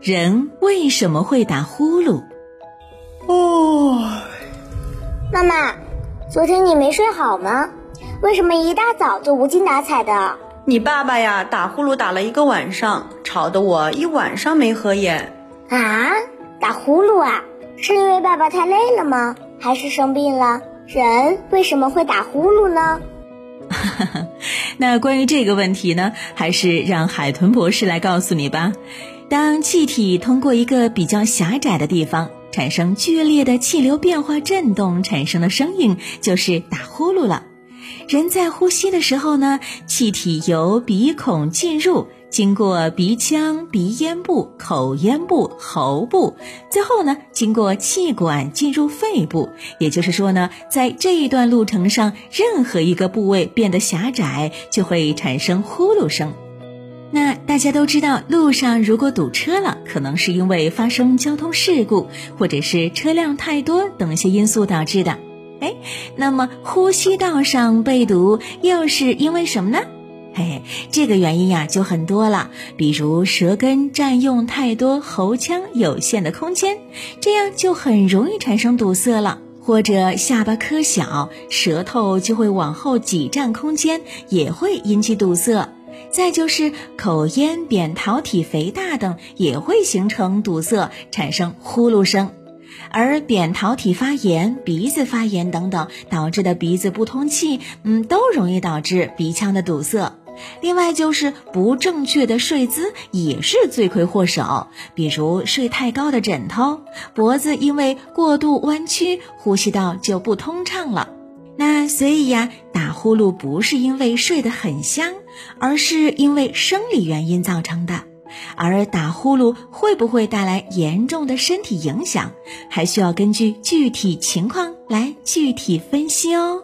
人为什么会打呼噜？哦，妈妈，昨天你没睡好吗？为什么一大早就无精打采的？你爸爸呀，打呼噜打了一个晚上，吵得我一晚上没合眼。啊，打呼噜啊？是因为爸爸太累了吗？还是生病了？人为什么会打呼噜呢？那关于这个问题呢，还是让海豚博士来告诉你吧。当气体通过一个比较狭窄的地方，产生剧烈的气流变化振动产生的声音，就是打呼噜了。人在呼吸的时候呢，气体由鼻孔进入。经过鼻腔、鼻咽部、口咽部、喉部，最后呢，经过气管进入肺部。也就是说呢，在这一段路程上，任何一个部位变得狭窄，就会产生呼噜声。那大家都知道，路上如果堵车了，可能是因为发生交通事故，或者是车辆太多等一些因素导致的。哎，那么呼吸道上被堵又是因为什么呢？嘿嘿，这个原因呀就很多了，比如舌根占用太多喉腔有限的空间，这样就很容易产生堵塞了；或者下巴磕小，舌头就会往后挤占空间，也会引起堵塞；再就是口咽扁桃体肥大等，也会形成堵塞，产生呼噜声。而扁桃体发炎、鼻子发炎等等导致的鼻子不通气，嗯，都容易导致鼻腔的堵塞。另外就是不正确的睡姿也是罪魁祸首，比如睡太高的枕头，脖子因为过度弯曲，呼吸道就不通畅了。那所以呀，打呼噜不是因为睡得很香，而是因为生理原因造成的。而打呼噜会不会带来严重的身体影响，还需要根据具体情况来具体分析哦。